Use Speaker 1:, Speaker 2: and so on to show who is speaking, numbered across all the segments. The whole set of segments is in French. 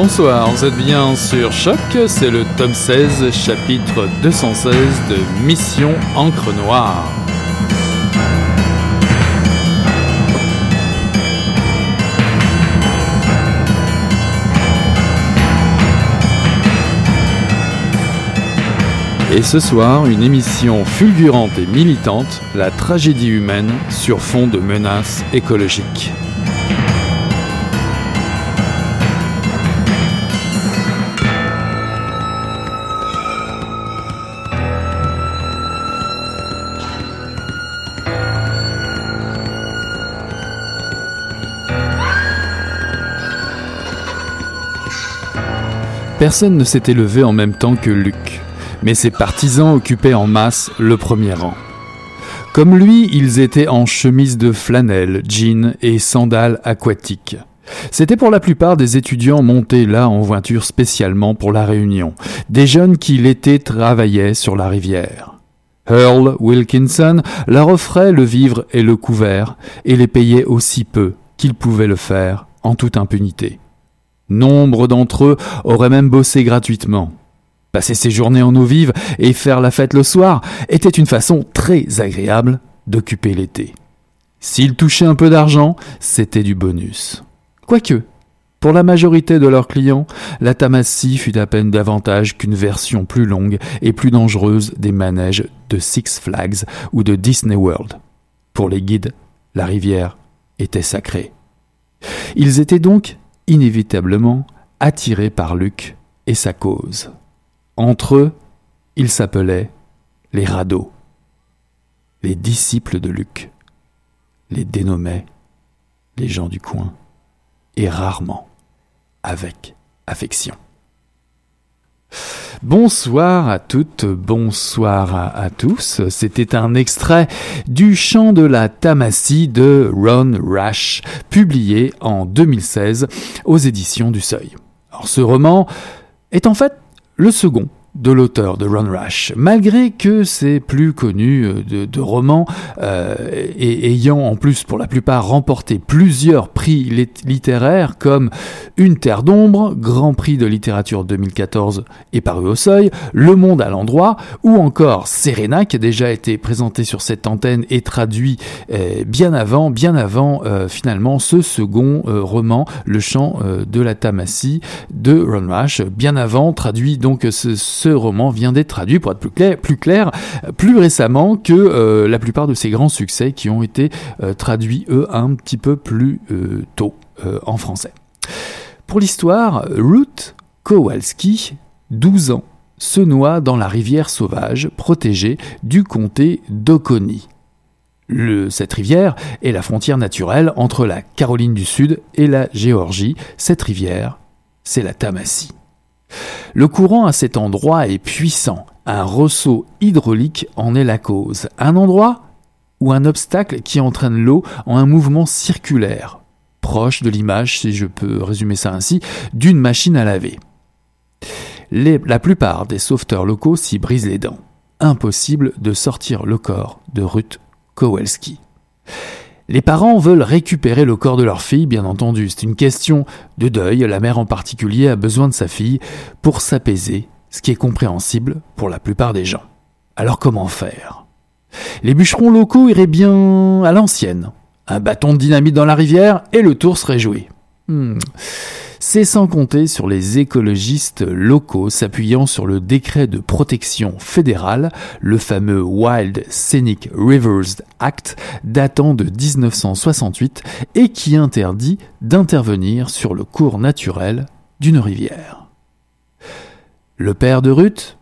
Speaker 1: Bonsoir, vous êtes bien sur Choc, c'est le tome 16, chapitre 216 de Mission Encre Noire. Et ce soir, une émission fulgurante et militante, la tragédie humaine sur fond de menaces écologiques. Personne ne s'était levé en même temps que Luc, mais ses partisans occupaient en masse le premier rang. Comme lui, ils étaient en chemise de flanelle, jeans et sandales aquatiques. C'était pour la plupart des étudiants montés là en voiture spécialement pour la réunion, des jeunes qui l'été travaillaient sur la rivière. Earl Wilkinson leur offrait le vivre et le couvert, et les payait aussi peu qu'ils pouvaient le faire en toute impunité. Nombre d'entre eux auraient même bossé gratuitement. Passer ses journées en eau vive et faire la fête le soir était une façon très agréable d'occuper l'été. S'ils touchaient un peu d'argent, c'était du bonus. Quoique, pour la majorité de leurs clients, la tamassie fut à peine davantage qu'une version plus longue et plus dangereuse des manèges de Six Flags ou de Disney World. Pour les guides, la rivière était sacrée. Ils étaient donc inévitablement attirés par Luc et sa cause. Entre eux, ils s'appelaient les radeaux. Les disciples de Luc les dénommaient les gens du coin, et rarement avec affection. Bonsoir à toutes, bonsoir à, tous. C'était un extrait du chant de la Tamassie de Ron Rash, publié en 2016 aux éditions du Seuil. Alors ce roman est en fait le second de l'auteur de Ron Rash, malgré que c'est plus connu euh, de, romans euh, et ayant en plus pour la plupart remporté plusieurs prix littéraires comme Une terre d'ombre, Grand Prix de littérature 2014 et paru au seuil, Le Monde à l'endroit, ou encore Serena qui a déjà été présenté sur cette antenne et traduit euh, bien avant, bien avant finalement ce second roman, Le chant de la Tamassie de Ron Rash, bien avant traduit donc ce, ce roman vient d'être traduit, pour être plus clair, plus, récemment que euh, la plupart de ses grands succès qui ont été euh, traduits, eux, un petit peu plus euh, tôt en français. Pour l'histoire, Ruth Kowalski, 12 ans, se noie dans la rivière sauvage protégée du comté d'Oconee. Cette rivière est la frontière naturelle entre la Caroline du Sud et la Géorgie. Cette rivière, c'est la Tamassie. Le courant à cet endroit est puissant. Un ressaut hydraulique en est la cause. Un endroit ou un obstacle qui entraîne l'eau en un mouvement circulaire, proche de l'image, si je peux résumer ça ainsi, d'une machine à laver. la plupart des sauveteurs locaux s'y brisent les dents. Impossible de sortir le corps de Ruth Kowalski. Les parents veulent récupérer le corps de leur fille, bien entendu. C'est une question de deuil. La mère en particulier a besoin de sa fille pour s'apaiser, ce qui est compréhensible pour la plupart des gens. Alors comment faire? Les bûcherons locaux iraient bien à l'ancienne. Un bâton de dynamite dans la rivière et le tour serait joué. Hmm. C'est sans compter sur les écologistes locaux s'appuyant sur le décret de protection fédéral, le fameux Wild Scenic Rivers Act datant de 1968 et qui interdit d'intervenir sur le cours naturel d'une rivière. Le père de Ruth,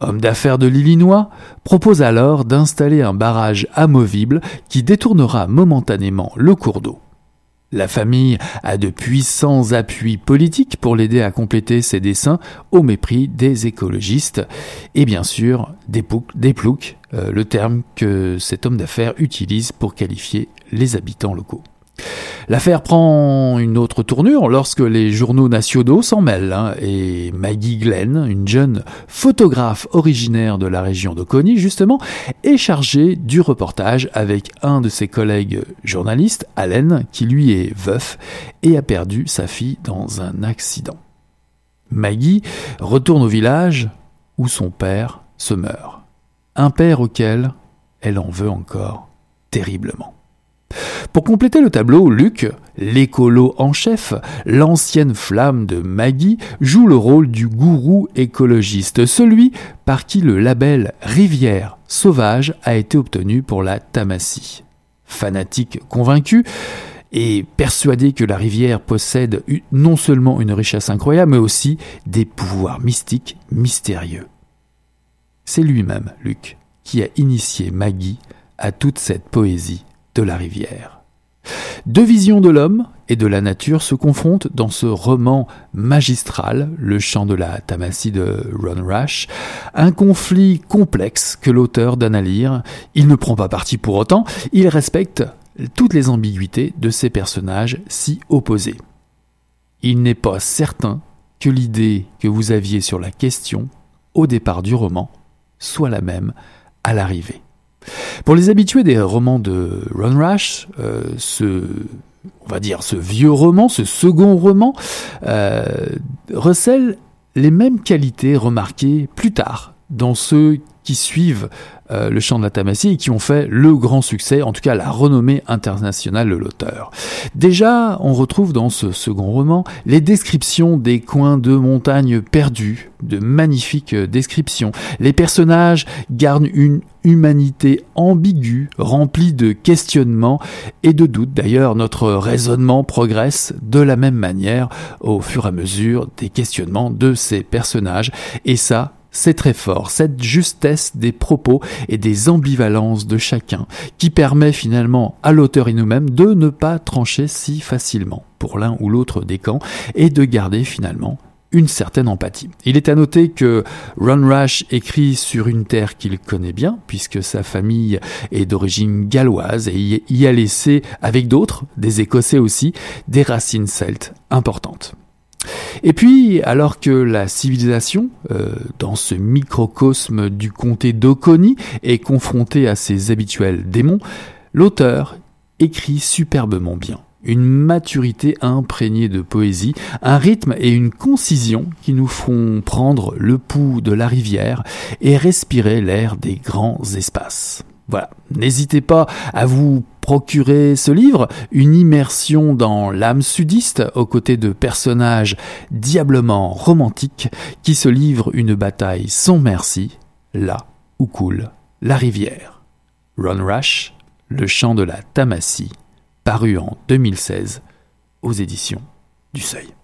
Speaker 1: homme d'affaires de l'Illinois, propose alors d'installer un barrage amovible qui détournera momentanément le cours d'eau. La famille a de puissants appuis politiques pour l'aider à compléter ses dessins au mépris des écologistes et bien sûr des, ploucs, euh, le terme que cet homme d'affaires utilise pour qualifier les habitants locaux. L'affaire prend une autre tournure lorsque les journaux nationaux s'en mêlent hein, et Maggie Glenn, une jeune photographe originaire de la région de Coney justement, est chargée du reportage avec un de ses collègues journalistes, Allen, qui lui est veuf et a perdu sa fille dans un accident. Maggie retourne au village où son père se meurt. Un père auquel elle en veut encore terriblement. Pour compléter le tableau, Luc, l'écolo en chef, l'ancienne flamme de Maggie, joue le rôle du gourou écologiste, celui par qui le label Rivière sauvage a été obtenu pour la Tamassie. Fanatique convaincu, et persuadé que la rivière possède non seulement une richesse incroyable, mais aussi des pouvoirs mystiques mystérieux. C'est lui-même, Luc, qui a initié Maggie à toute cette poésie de la rivière. Deux visions de l'homme et de la nature se confrontent dans ce roman magistral, Le chant de la Tamassie de Ron Rash, un conflit complexe que l'auteur donne à lire. Il ne prend pas parti pour autant, il respecte toutes les ambiguïtés de ces personnages si opposés. Il n'est pas certain que l'idée que vous aviez sur la question au départ du roman soit la même à l'arrivée. Pour les habitués des romans de Ron Rash, euh, ce on va dire ce vieux roman, ce second roman, euh, recèle les mêmes qualités remarquées plus tard dans ceux qui suivent euh, le chant de la Tamassie et qui ont fait le grand succès, en tout cas la renommée internationale de l'auteur. Déjà, on retrouve dans ce second roman les descriptions des coins de montagnes perdus, de magnifiques descriptions. Les personnages gardent une humanité ambiguë, remplie de questionnements et de doutes. D'ailleurs, notre raisonnement progresse de la même manière au fur et à mesure des questionnements de ces personnages. Et ça, c'est très fort, cette justesse des propos et des ambivalences de chacun, qui permet finalement à l'auteur et nous-mêmes de ne pas trancher si facilement pour l'un ou l'autre des camps et de garder finalement une certaine empathie. Il est à noter que Ron Rash écrit sur une terre qu'il connaît bien, puisque sa famille est d'origine galloise et y a laissé, avec d'autres, des Écossais aussi, des racines celtes importantes. Et puis, alors que la civilisation, euh, dans ce microcosme du comté d'Oconi, est confrontée à ses habituels démons, l'auteur écrit superbement bien. Une maturité imprégnée de poésie, un rythme et une concision qui nous font prendre le pouls de la rivière et respirer l'air des grands espaces. Voilà, n'hésitez pas à vous procurer ce livre, une immersion dans l'âme sudiste aux côtés de personnages diablement romantiques qui se livrent une bataille sans merci, là où coule la rivière. Ron Rush, Le chant de la Tamassie, paru en 2016 aux éditions du Seuil.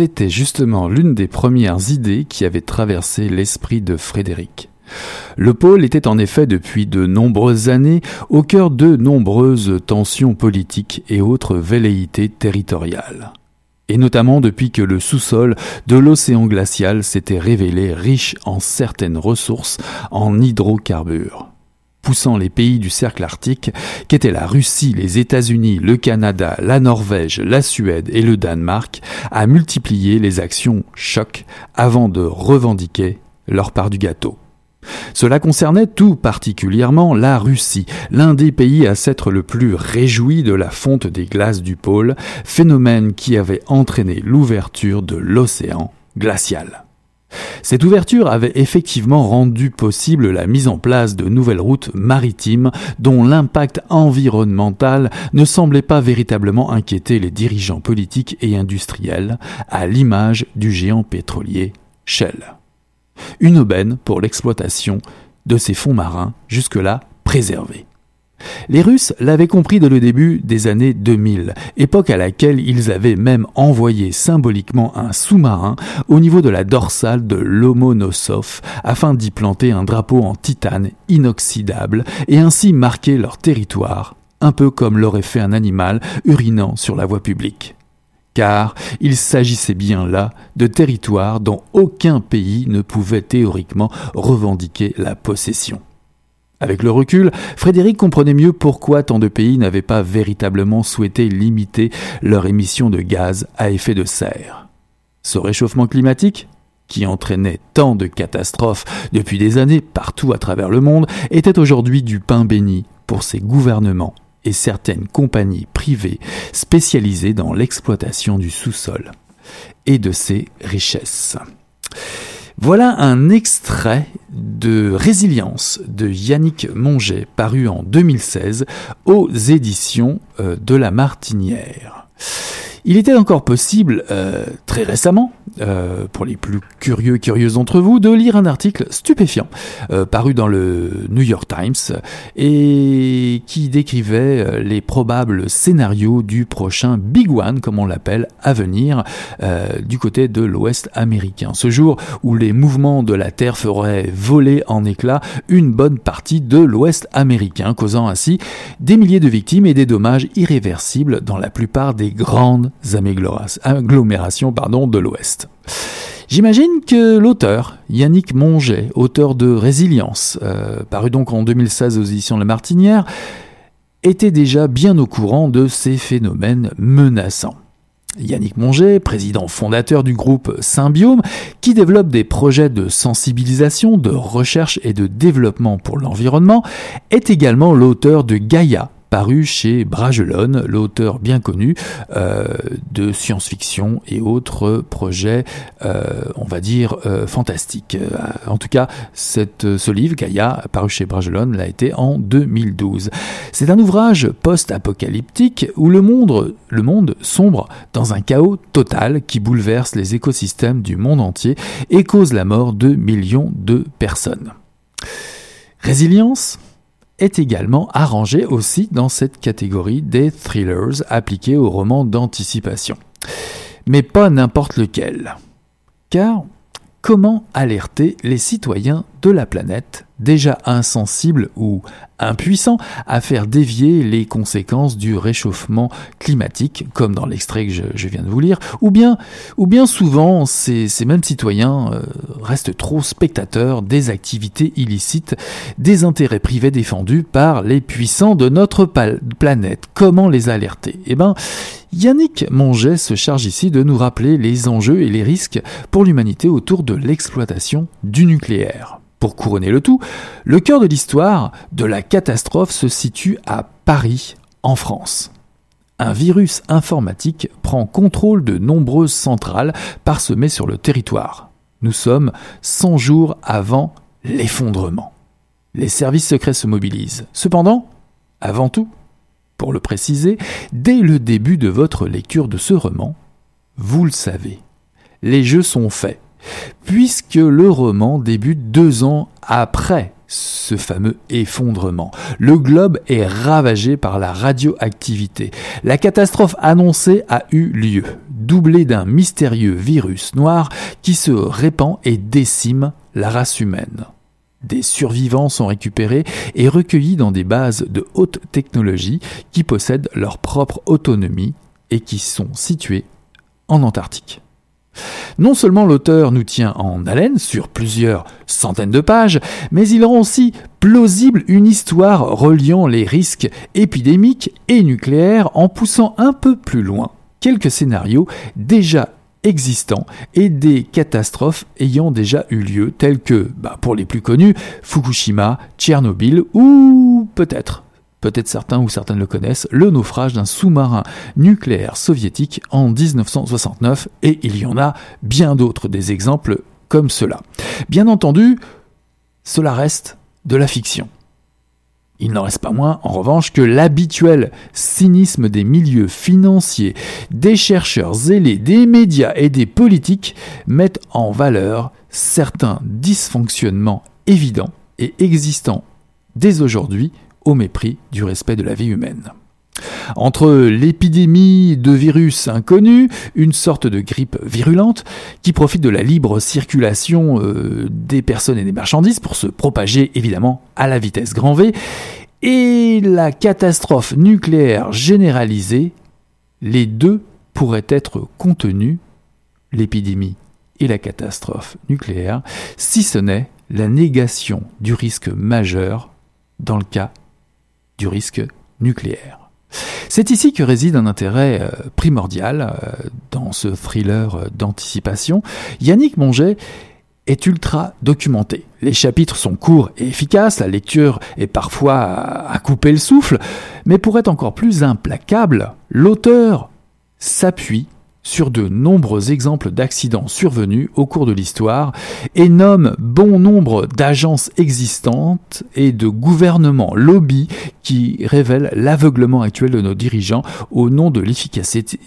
Speaker 1: C'était justement l'une des premières idées qui avait traversé l'esprit de Frédéric. Le pôle était en effet depuis de nombreuses années au cœur de nombreuses tensions politiques et autres velléités territoriales. Et notamment depuis que le sous-sol de l'océan glacial s'était révélé riche en certaines ressources en hydrocarbures poussant les pays du cercle arctique, qu'étaient la Russie, les États-Unis, le Canada, la Norvège, la Suède et le Danemark, à multiplier les actions choc avant de revendiquer leur part du gâteau. Cela concernait tout particulièrement la Russie, l'un des pays à s'être le plus réjoui de la fonte des glaces du pôle, phénomène qui avait entraîné l'ouverture de l'océan glacial. Cette ouverture avait effectivement rendu possible la mise en place de nouvelles routes maritimes dont l'impact environnemental ne semblait pas véritablement inquiéter les dirigeants politiques et industriels, à l'image du géant pétrolier Shell une aubaine pour l'exploitation de ces fonds marins jusque-là préservés. Les Russes l'avaient compris dès le début des années 2000, époque à laquelle ils avaient même envoyé symboliquement un sous-marin au niveau de la dorsale de Lomonosov afin d'y planter un drapeau en titane inoxydable et ainsi marquer leur territoire, un peu comme l'aurait fait un animal urinant sur la voie publique car il s'agissait bien là de territoires dont aucun pays ne pouvait théoriquement revendiquer la possession. Avec le recul, Frédéric comprenait mieux pourquoi tant de pays n'avaient pas véritablement souhaité limiter leur émission de gaz à effet de serre. Ce réchauffement climatique, qui entraînait tant de catastrophes depuis des années partout à travers le monde, était aujourd'hui du pain béni pour ces gouvernements et certaines compagnies privées spécialisées dans l'exploitation du sous-sol et de ses richesses. Voilà un extrait de Résilience de Yannick Monget paru en 2016 aux éditions euh, de La Martinière. Il était encore possible, euh, très récemment, euh, pour les plus curieux curieuses d'entre vous, de lire un article stupéfiant euh, paru dans le New York Times et qui décrivait euh, les probables scénarios du prochain Big One, comme on l'appelle, à venir du côté de l'Ouest américain. Ce jour où les mouvements de la Terre feraient voler en éclats une bonne partie de l'Ouest américain, causant ainsi des milliers de victimes et des dommages irréversibles dans la plupart des grandes agglomérations pardon, de l'Ouest. J'imagine que l'auteur, Yannick Monget, auteur de Résilience, euh, paru donc en 2016 aux éditions La Martinière, était déjà bien au courant de ces phénomènes menaçants. Yannick Monget, président fondateur du groupe Symbiome, qui développe des projets de sensibilisation, de recherche et de développement pour l'environnement, est également l'auteur de Gaïa, paru chez Bragelonne, l'auteur bien connu euh, de science-fiction et autres projets, euh, on va dire, euh, fantastiques. En tout cas, cette, ce livre, Gaïa, paru chez Bragelonne, l'a été en 2012. C'est un ouvrage post-apocalyptique où le monde, le monde sombre dans un chaos total qui bouleverse les écosystèmes du monde entier et cause la mort de millions de personnes. Résilience? Est également arrangé aussi dans cette catégorie des thrillers appliqués aux romans d'anticipation. Mais pas n'importe lequel. Car comment alerter les citoyens de la planète déjà insensibles ou impuissants à faire dévier les conséquences du réchauffement climatique, comme dans l'extrait que je, viens de vous lire, ou bien, ou bien souvent ces, mêmes citoyens euh, restent trop spectateurs des activités illicites, des intérêts privés défendus par les puissants de notre planète. Comment les alerter? Eh ben, Yannick Monget se charge ici de nous rappeler les enjeux et les risques pour l'humanité autour de l'exploitation du nucléaire. Pour couronner le tout, le cœur de l'histoire de la catastrophe se situe à Paris, en France. Un virus informatique prend contrôle de nombreuses centrales parsemées sur le territoire. Nous sommes 100 jours avant l'effondrement. Les services secrets se mobilisent. Cependant, avant tout, pour le préciser, dès le début de votre lecture de ce roman, vous le savez, les jeux sont faits puisque le roman débute deux ans après ce fameux effondrement. Le globe est ravagé par la radioactivité. La catastrophe annoncée a eu lieu. doublé d'un mystérieux virus noir qui se répand et décime la race humaine. Des survivants sont récupérés et recueillis dans des bases de haute technologie qui possèdent leur propre autonomie et qui sont situées en Antarctique. Non seulement l'auteur nous tient en haleine sur plusieurs centaines de pages, mais il rend aussi plausible une histoire reliant les risques épidémiques et nucléaires en poussant un peu plus loin quelques scénarios déjà existants et des catastrophes ayant déjà eu lieu, telles que, bah, pour les plus connus, Fukushima, Tchernobyl ou peut-être peut-être certains ou certaines le connaissent, le naufrage d'un sous-marin nucléaire soviétique en 1969, et il y en a bien d'autres des exemples comme cela. Bien entendu, cela reste de la fiction. Il n'en reste pas moins, en revanche, que l'habituel cynisme des milieux financiers, des chercheurs zélés, des médias et des politiques mettent en valeur certains dysfonctionnements évidents et existants dès aujourd'hui au mépris du respect de la vie humaine. Entre l'épidémie de virus inconnus, une sorte de grippe virulente qui profite de la libre circulation euh, des personnes et des marchandises pour se propager évidemment à la vitesse grand V, et la catastrophe nucléaire généralisée, les deux pourraient être contenus, l'épidémie et la catastrophe nucléaire, si ce n'est la négation du risque majeur dans le cas du risque nucléaire. C'est ici que réside un intérêt euh, primordial euh, dans ce thriller euh, d'anticipation. Yannick Monget est ultra documenté. Les chapitres sont courts et efficaces, la lecture est parfois à couper le souffle, mais pour être encore plus implacable, l'auteur s'appuie sur de nombreux exemples d'accidents survenus au cours de l'histoire et nomme bon nombre d'agences existantes et de gouvernements lobby qui révèlent l'aveuglement actuel de nos dirigeants au nom de l'efficacité,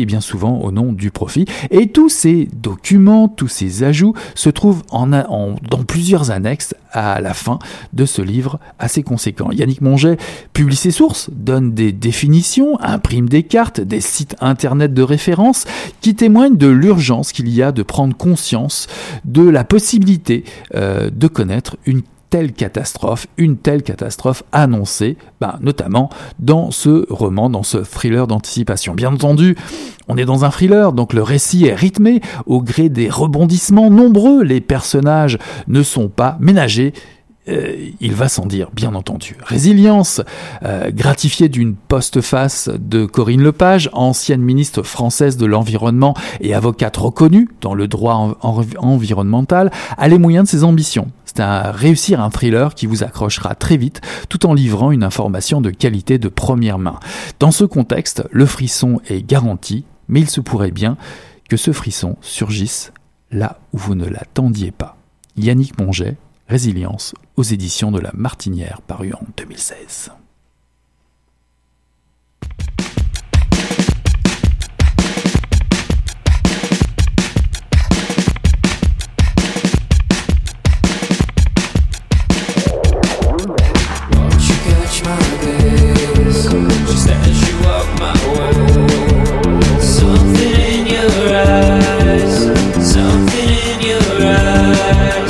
Speaker 1: et bien souvent au nom du profit. Et tous ces documents, tous ces ajouts se trouvent en, en, dans plusieurs annexes à la fin de ce livre assez conséquent. Yannick Monget publie ses sources, donne des définitions, imprime des cartes, des sites internet de référence qui témoignent de l'urgence qu'il y a de prendre conscience de la possibilité euh, de connaître une telle catastrophe, une telle catastrophe annoncée, ben, notamment dans ce roman, dans ce thriller d'anticipation. Bien entendu, on est dans un thriller, donc le récit est rythmé au gré des rebondissements nombreux. Les personnages ne sont pas ménagés euh, il va sans dire, bien entendu. Résilience, euh, gratifiée d'une postface de Corinne Lepage, ancienne ministre française de l'Environnement et avocate reconnue dans le droit environnemental, a les moyens de ses ambitions. C'est à réussir un thriller qui vous accrochera très vite tout en livrant une information de qualité de première main. Dans ce contexte, le frisson est garanti, mais il se pourrait bien que ce frisson surgisse là où vous ne l'attendiez pas. Yannick Monget, Résilience aux éditions de La Martinière, paru en 2016. Something in your eyes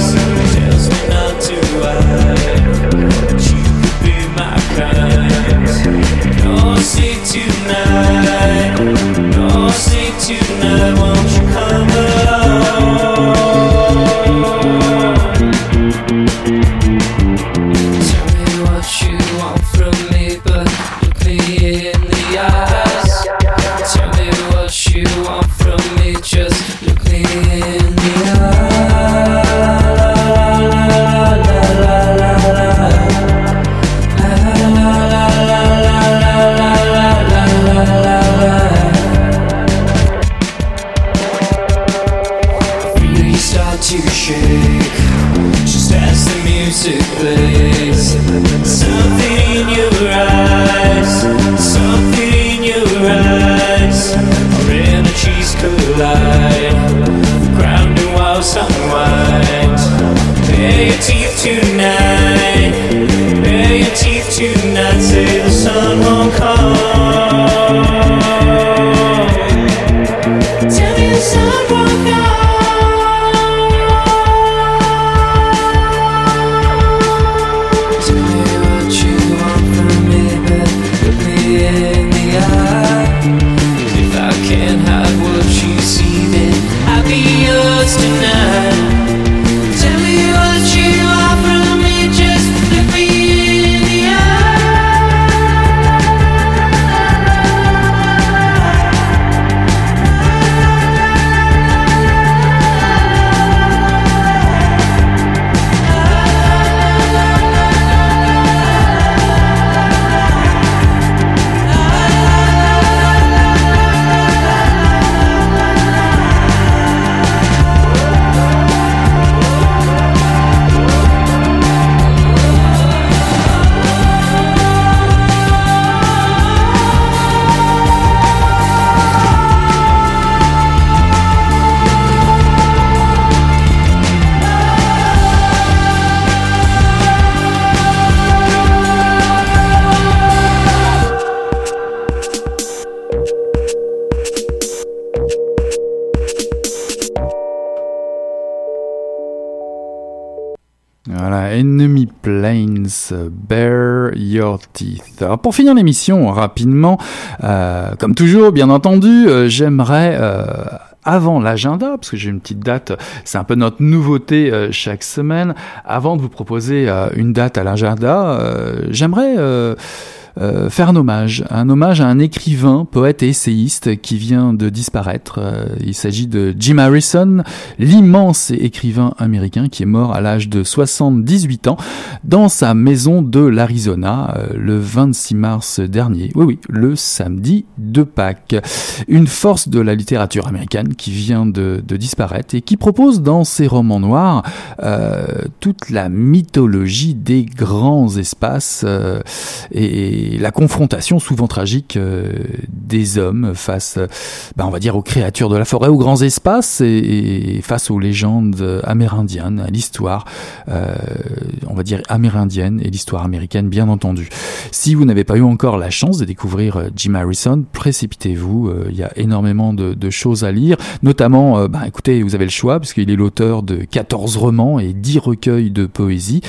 Speaker 1: Planes, Bear Your Teeth. Pour finir l'émission rapidement, euh, comme toujours, bien entendu, euh, j'aimerais euh, avant l'agenda, parce que j'ai une petite date, c'est un peu notre nouveauté chaque semaine, avant de vous proposer une date à l'agenda, j'aimerais euh, faire un hommage, un hommage à un écrivain, poète et essayiste qui vient de disparaître. Euh, il s'agit de Jim Harrison, l'immense écrivain américain qui est mort à l'âge de 78 ans dans sa maison de l'Arizona euh, le 26 mars dernier. Oui, oui, le samedi de Pâques. Une force de la littérature américaine qui vient de, disparaître et qui propose dans ses romans noirs euh, toute la mythologie des grands espaces et la confrontation souvent tragique euh, des hommes face, ben, on va dire, aux créatures de la forêt, aux grands espaces et, face aux légendes amérindiennes, à l'histoire, euh, on va dire amérindienne et l'histoire américaine, bien entendu. Si vous n'avez pas eu encore la chance de découvrir euh, Jim Harrison, précipitez-vous. Il y a énormément de, choses à lire, notamment, ben, écoutez, vous avez le choix puisqu'il est l'auteur de 14 romans et 10 recueils de poésie.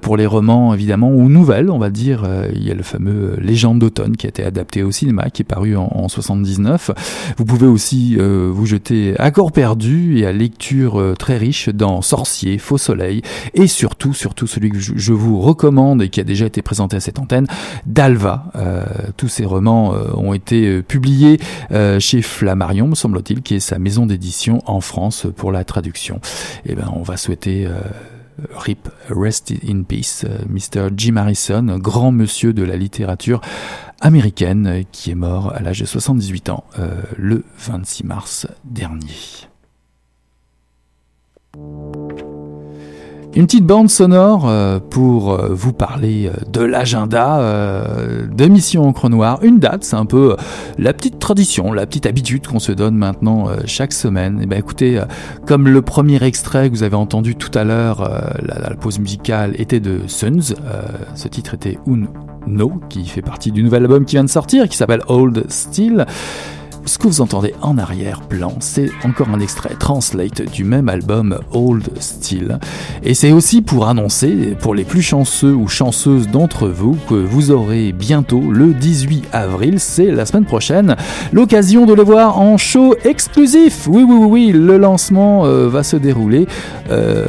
Speaker 1: pour les romans, évidemment, ou nouvelles, on va dire, il y a le fameux euh, Légende d'automne qui a été adapté au cinéma, qui est paru en, en 79. Vous pouvez aussi euh, vous jeter à corps perdu et à lecture euh, très riche dans Sorcier, Faux Soleil et surtout, surtout celui que je, vous recommande et qui a déjà été présenté à cette antenne, Dalva. tous ces romans ont été publiés chez Flammarion, me semble-t-il, qui est sa maison d'édition en France pour la traduction. Et eh ben, on va souhaiter RIP, Rest in Peace, euh, Mr. Jim Harrison, grand monsieur de la littérature américaine, qui est mort à l'âge de 78 ans euh, le 26 mars dernier. Une petite bande sonore euh, pour euh, vous parler euh, de l'agenda de Mission Encre Noire. Une date, c'est un peu la petite tradition, la petite habitude qu'on se donne maintenant chaque semaine. Et eh ben écoutez, comme le premier extrait que vous avez entendu tout à l'heure, la, la, pause musicale était de Suns. ce titre était Un No, qui fait partie du nouvel album qui vient de sortir, qui s'appelle Old Steel. Ce que vous entendez en arrière-plan, c'est encore un extrait translate du même album Old Steel. Et c'est aussi pour annoncer, pour les plus chanceux ou chanceuses d'entre vous, que vous aurez bientôt, le 18 avril, c'est la semaine prochaine, l'occasion de le voir en show exclusif. Oui, oui, oui, oui, le lancement euh, va se dérouler euh,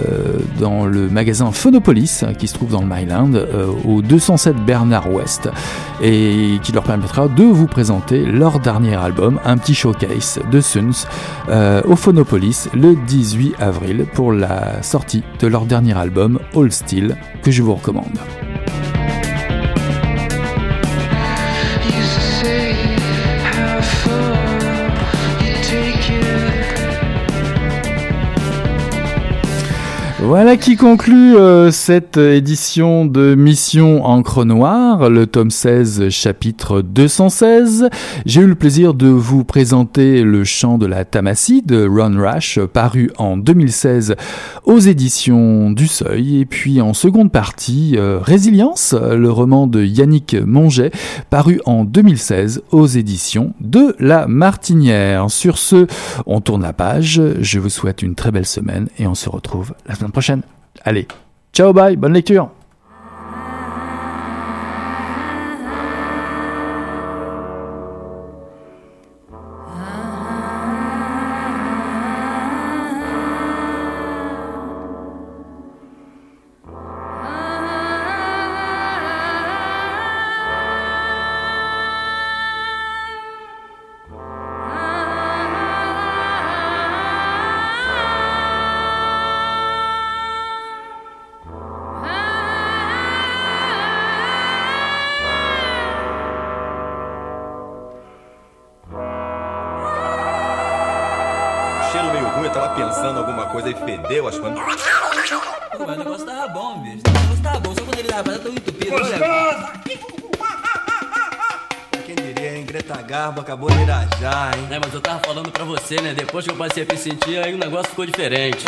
Speaker 1: dans le magasin Phonopolis, qui se trouve dans le Myland, euh, au 207 Bernard West, et qui leur permettra de vous présenter leur dernier album, un petit showcase de Suns euh, au Phonopolis le 18 avril pour la sortie de leur dernier album All Steel que je vous recommande. Voilà qui conclut euh, cette édition de Mission Encre Noire, le tome 16, chapitre 216. J'ai eu le plaisir de vous présenter Le chant de la Tamassie de Ron Rash, paru en 2016 aux éditions du Seuil. Et puis en seconde partie, euh, Résilience, le roman de Yannick Monget, paru en 2016 aux éditions de La Martinière. Sur ce, on tourne la page. Je vous souhaite une très belle semaine et on se retrouve la semaine prochaine. Allez, ciao, bye, bonne lecture.
Speaker 2: Sentir, aí o negócio ficou diferente.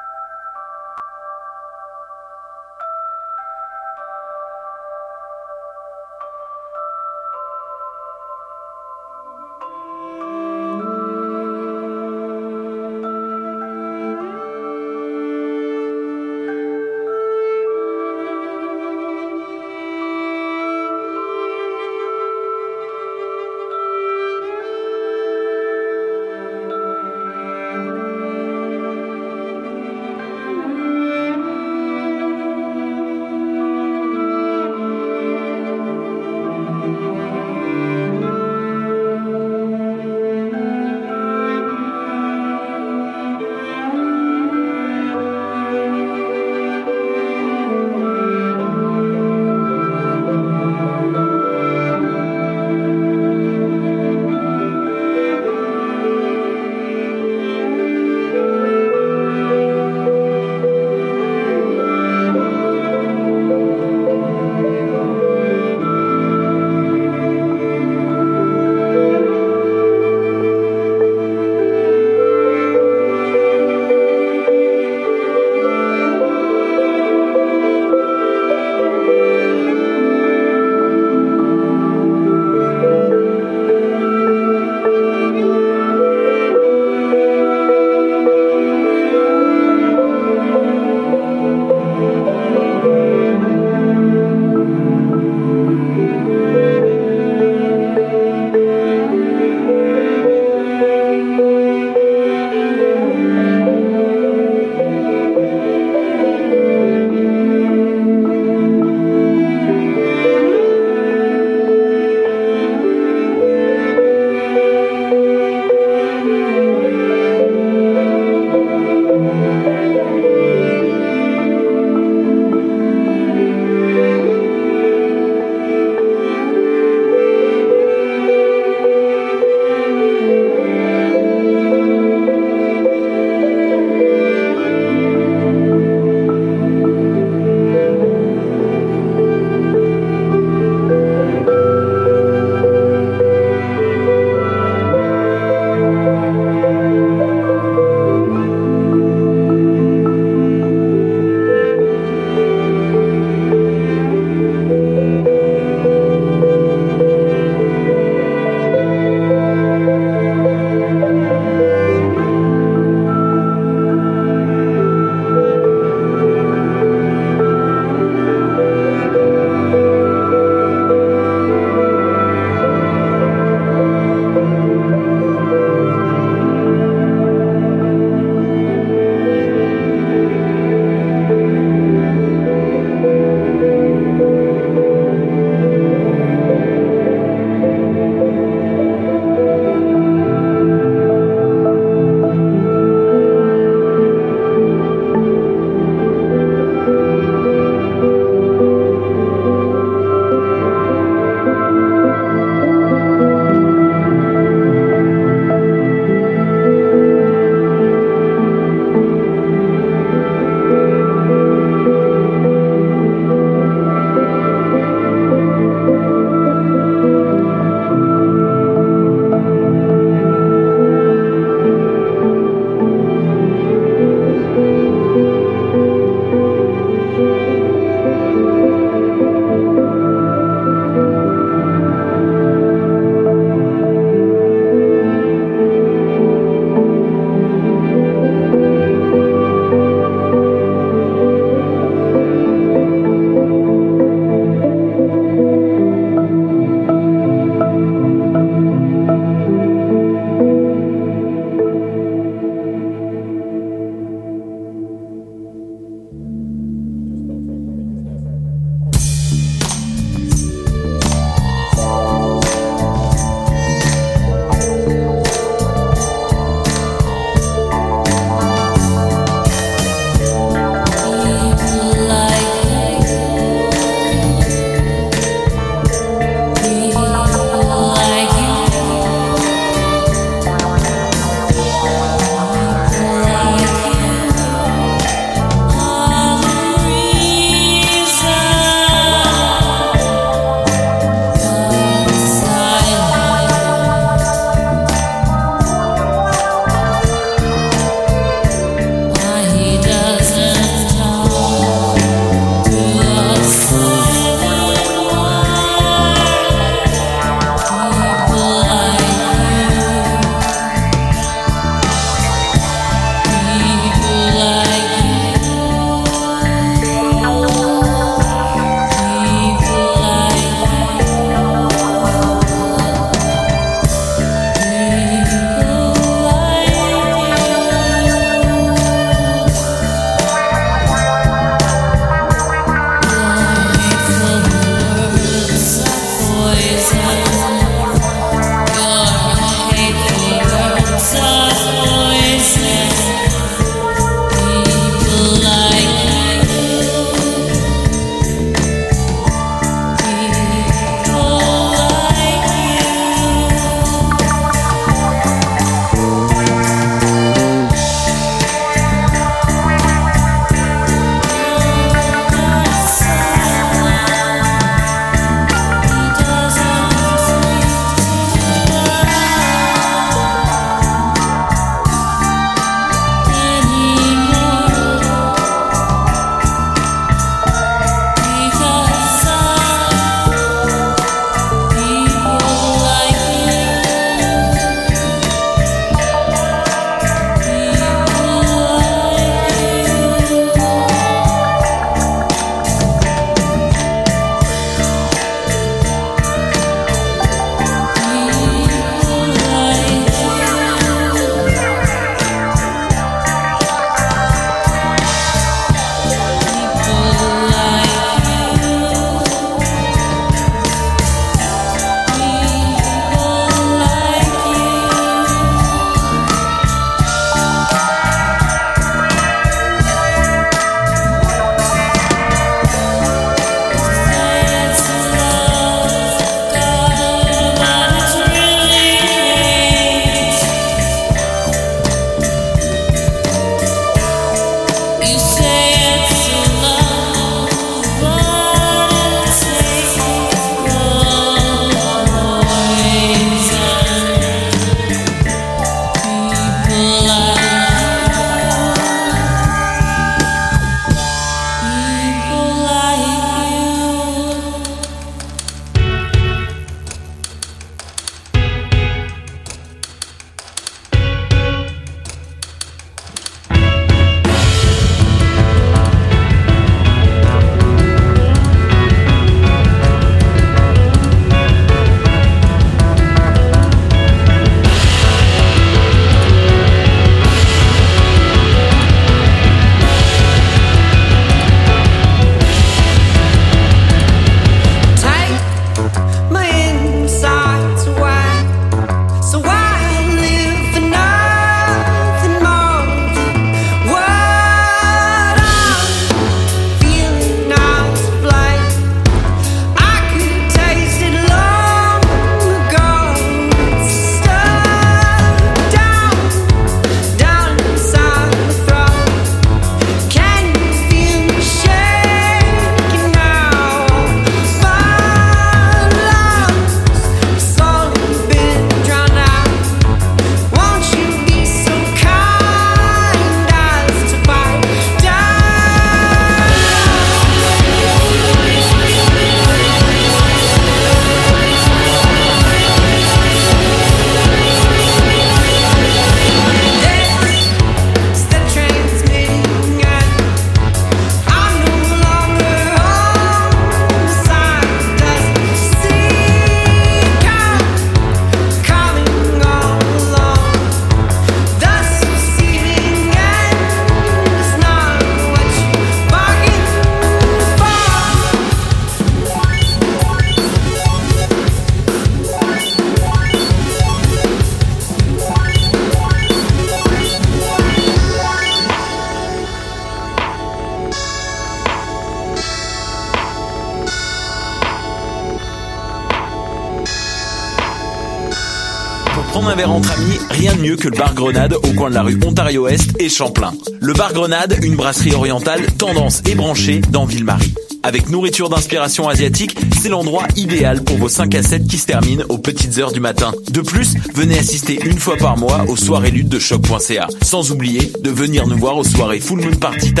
Speaker 3: Au coin de la rue Ontario-Est et Champlain. Le bar Grenade, une brasserie orientale tendance et branchée dans Ville-Marie. Avec nourriture d'inspiration asiatique, c'est l'endroit idéal pour vos 5 à 7 qui se terminent aux petites heures du matin. De plus, venez assister une fois par mois aux soirées luttes de choc.ca. Sans oublier de venir nous voir aux soirées Full Moon Party Thaïlande